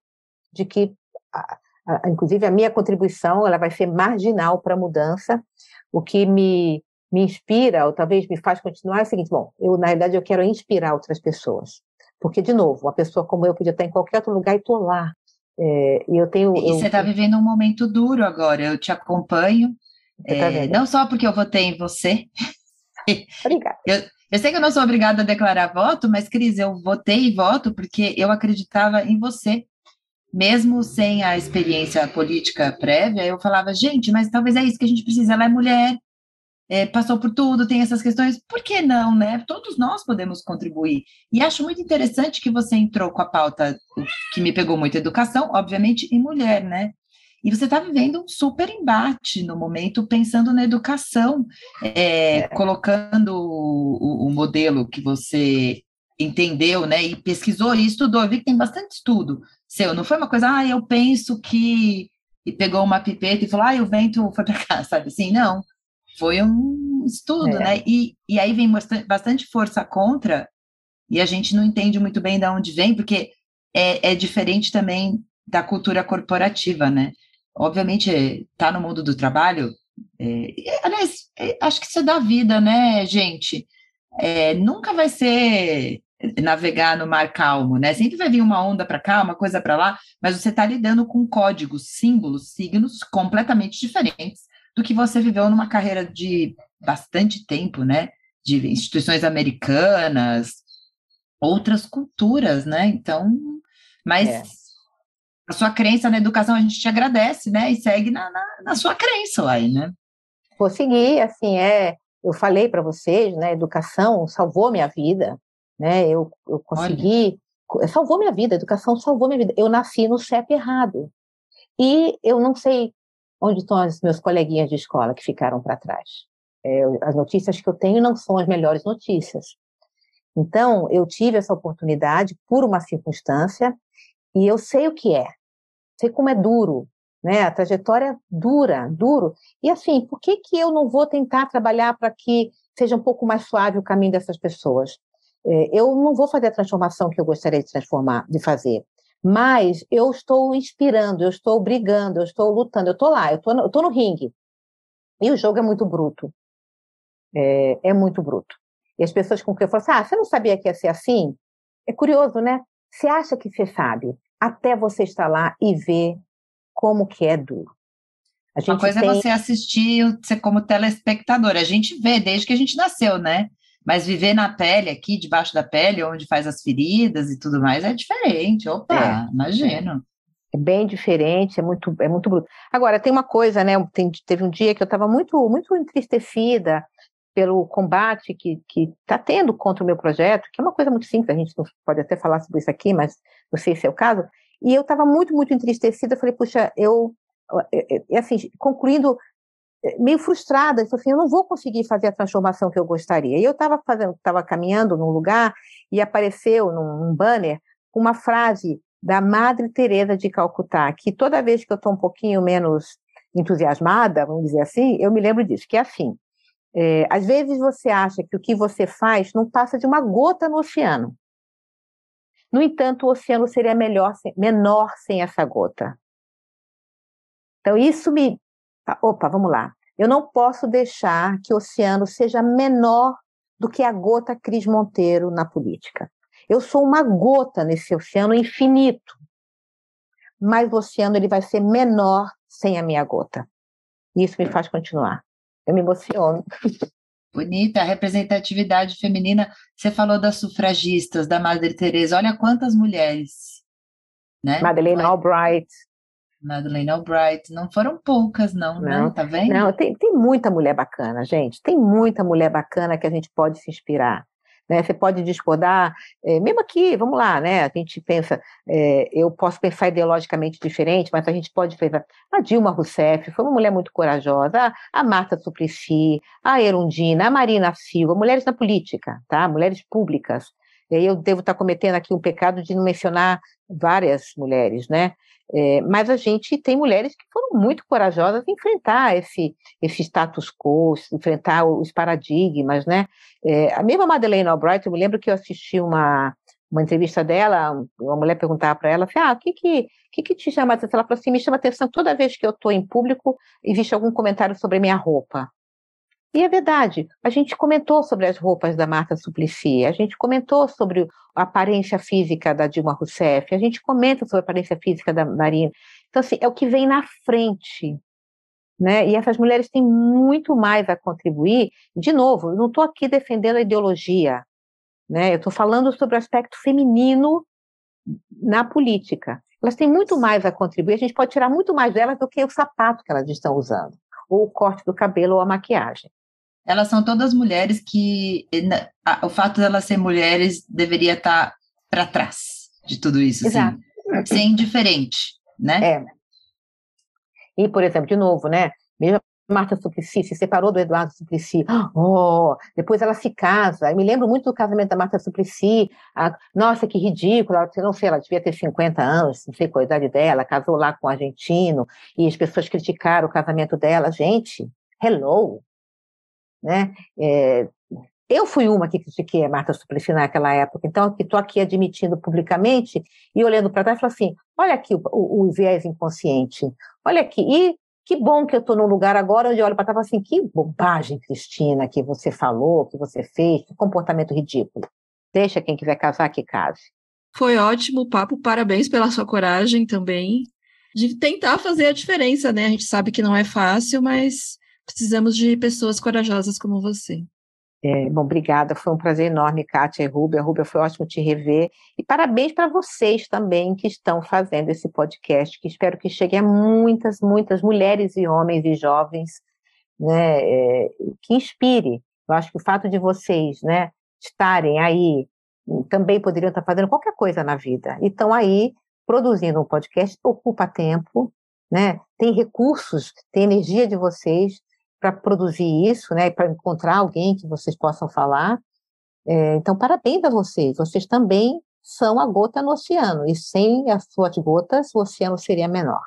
de que, a, a, inclusive, a minha contribuição ela vai ser marginal para a mudança. O que me, me inspira, ou talvez me faz continuar, é o seguinte: bom, eu, na realidade, eu quero inspirar outras pessoas. Porque, de novo, uma pessoa como eu podia estar em qualquer outro lugar e estou lá. É, e eu tenho. E eu, você está vivendo um momento duro agora, eu te acompanho. Tá é, não só porque eu votei em você. Obrigada. Eu, eu sei que eu não sou obrigada a declarar voto, mas, Cris, eu votei e voto porque eu acreditava em você mesmo sem a experiência política prévia, eu falava, gente, mas talvez é isso que a gente precisa. Ela é mulher, é, passou por tudo, tem essas questões, por que não, né? Todos nós podemos contribuir. E acho muito interessante que você entrou com a pauta que me pegou muito, educação, obviamente, e mulher, né? E você está vivendo um super embate no momento, pensando na educação, é, colocando o, o modelo que você entendeu, né, e pesquisou e estudou, eu vi que tem bastante estudo seu, não foi uma coisa, ah, eu penso que, e pegou uma pipeta e falou, ah, o vento foi para cá, sabe assim, não, foi um estudo, é. né, e, e aí vem bastante força contra, e a gente não entende muito bem de onde vem, porque é, é diferente também da cultura corporativa, né, obviamente, tá no mundo do trabalho, é, aliás, é, acho que isso é da vida, né, gente, é, nunca vai ser navegar no mar calmo, né? Sempre vai vir uma onda para cá, uma coisa para lá, mas você está lidando com códigos, símbolos, signos completamente diferentes do que você viveu numa carreira de bastante tempo, né? De instituições americanas, outras culturas, né? Então, mas é. a sua crença na educação a gente te agradece, né? E segue na, na, na sua crença aí, né? Vou seguir, assim, é. Eu falei para vocês, né? Educação salvou minha vida né? Eu, eu consegui, Olha. salvou minha vida, a educação salvou minha vida. Eu nasci no CEP errado. E eu não sei onde estão os meus coleguinhas de escola que ficaram para trás. É, as notícias que eu tenho não são as melhores notícias. Então, eu tive essa oportunidade por uma circunstância e eu sei o que é, sei como é duro, né? A trajetória é dura, duro. E assim, por que que eu não vou tentar trabalhar para que seja um pouco mais suave o caminho dessas pessoas? É, eu não vou fazer a transformação que eu gostaria de transformar, de fazer, mas eu estou inspirando, eu estou brigando, eu estou lutando, eu estou lá, eu estou no, eu estou no ringue. E o jogo é muito bruto. É, é, muito bruto. E as pessoas com quem eu falo assim, ah, você não sabia que ia ser assim? É curioso, né? Você acha que você sabe, até você estar lá e ver como que é duro. Uma coisa é tem... é você assistir você como telespectador. A gente vê desde que a gente nasceu, né? Mas viver na pele aqui, debaixo da pele, onde faz as feridas e tudo mais, é diferente. Opa, é, imagino. É bem diferente, é muito, é muito bruto. Agora, tem uma coisa, né? Tem, teve um dia que eu estava muito, muito entristecida pelo combate que está tendo contra o meu projeto, que é uma coisa muito simples, a gente pode até falar sobre isso aqui, mas não sei se é o caso. E eu estava muito, muito entristecida. Falei, puxa, eu, assim, concluindo meio frustrada, falei assim, eu não vou conseguir fazer a transformação que eu gostaria. E eu estava fazendo, estava caminhando num lugar e apareceu num, num banner uma frase da Madre Teresa de Calcutá, que toda vez que eu estou um pouquinho menos entusiasmada, vamos dizer assim, eu me lembro disso, que é assim, é, às vezes você acha que o que você faz não passa de uma gota no oceano. No entanto, o oceano seria melhor, menor sem essa gota. Então, isso me, opa, vamos lá. Eu não posso deixar que o oceano seja menor do que a gota Cris Monteiro na política. Eu sou uma gota nesse oceano infinito. Mas o oceano ele vai ser menor sem a minha gota. Isso me faz continuar. eu me emociono. Bonita, a representatividade feminina. Você falou das sufragistas, da Madre Teresa. Olha quantas mulheres, né? Madeleine Albright. Madeleine Albright. Não foram poucas, não, né? não. né? Tá vendo? Não, tem, tem muita mulher bacana, gente. Tem muita mulher bacana que a gente pode se inspirar. Né? Você pode discordar, é, mesmo aqui, vamos lá, né? A gente pensa, é, eu posso pensar ideologicamente diferente, mas a gente pode pensar, a Dilma Rousseff foi uma mulher muito corajosa, a, Marta Suplicy, a Erundina, a Marina Silva, mulheres na política, tá? Mulheres públicas. E aí eu devo estar cometendo aqui um pecado de não mencionar várias mulheres, né? É, mas a gente tem mulheres que foram muito corajosas em enfrentar esse, esse status quo, enfrentar os paradigmas, né? É, a mesma Madeleine Albright, eu me lembro que eu assisti uma, uma entrevista dela, uma mulher perguntava para ela, assim, ah, o que que, que que te chama atenção? Ela falou assim, me chama atenção toda vez que eu estou em público e existe algum comentário sobre minha roupa. E é verdade, a gente comentou sobre as roupas da Marta Suplicy, a gente comentou sobre a aparência física da Dilma Rousseff, a gente comenta sobre a aparência física da Marina. Então, assim, é o que vem na frente. Né? E essas mulheres têm muito mais a contribuir. De novo, eu não estou aqui defendendo a ideologia, né? eu estou falando sobre o aspecto feminino na política. Elas têm muito mais a contribuir, a gente pode tirar muito mais delas do que o sapato que elas estão usando, ou o corte do cabelo, ou a maquiagem elas são todas mulheres que a, o fato de elas serem mulheres deveria estar para trás de tudo isso, assim. Exato. assim, ser indiferente, né? É. E, por exemplo, de novo, né? Mesmo Marta Suplicy se separou do Eduardo Suplicy. Oh, depois ela se casa. Eu me lembro muito do casamento da Marta Suplicy. Ah, nossa, que ridículo. Ela, não sei, ela devia ter 50 anos, não sei qual a idade dela. Casou lá com um argentino e as pessoas criticaram o casamento dela. Gente, hello. Né? É, eu fui uma que critiquei a Marta Suplicy naquela época, então estou aqui admitindo publicamente e olhando para trás falo assim: olha aqui o, o, o, viés inconsciente, olha aqui, e que bom que eu estou num lugar agora onde eu olho para trás e falo assim: que bobagem, Cristina, que você falou, que você fez, que comportamento ridículo. Deixa quem quiser casar que case. Foi ótimo o papo, parabéns pela sua coragem também de tentar fazer a diferença, né? A gente sabe que não é fácil, mas Precisamos de pessoas corajosas como você. É, bom, obrigada. Foi um prazer enorme, Kátia e Rúbia. Rúbia, foi ótimo te rever. E parabéns para vocês também que estão fazendo esse podcast, que espero que chegue a muitas, muitas mulheres e homens e jovens, né, é, que inspire. Eu acho que o fato de vocês, né, estarem aí, também poderiam estar fazendo qualquer coisa na vida. E estão aí produzindo um podcast, ocupa tempo, né, tem recursos, tem energia de vocês, para produzir isso, né, para encontrar alguém que vocês possam falar. É, então, parabéns a vocês. Vocês também são a gota no oceano, e sem as suas gotas, o oceano seria menor.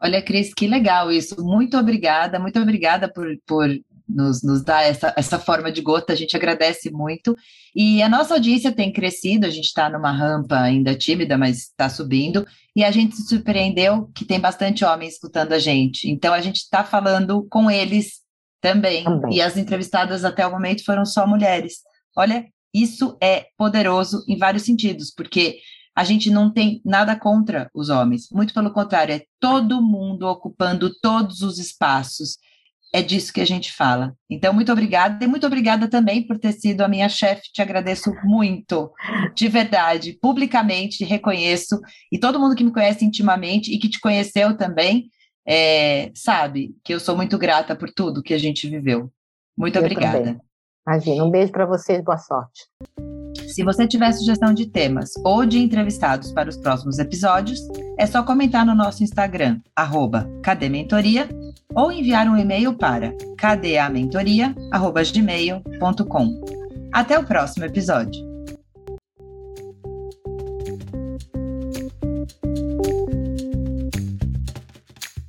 Olha, Cris, que legal isso. Muito obrigada, muito obrigada por, por nos, nos dar essa, essa forma de gota, a gente agradece muito. E a nossa audiência tem crescido, a gente está numa rampa ainda tímida, mas está subindo, e a gente se surpreendeu que tem bastante homens escutando a gente. Então a gente está falando com eles também. também. E as entrevistadas até o momento foram só mulheres. Olha, isso é poderoso em vários sentidos, porque a gente não tem nada contra os homens, muito pelo contrário, é todo mundo ocupando todos os espaços é disso que a gente fala. Então, muito obrigada, e muito obrigada também por ter sido a minha chefe, te agradeço muito, de verdade, publicamente reconheço, e todo mundo que me conhece intimamente e que te conheceu também, é, sabe que eu sou muito grata por tudo que a gente viveu. Muito eu obrigada. Também. Imagina, um beijo para vocês, boa sorte. Se você tiver sugestão de temas ou de entrevistados para os próximos episódios, é só comentar no nosso Instagram, arroba Mentoria, ou enviar um e-mail para cadamentoria.gmail.com. Até o próximo episódio!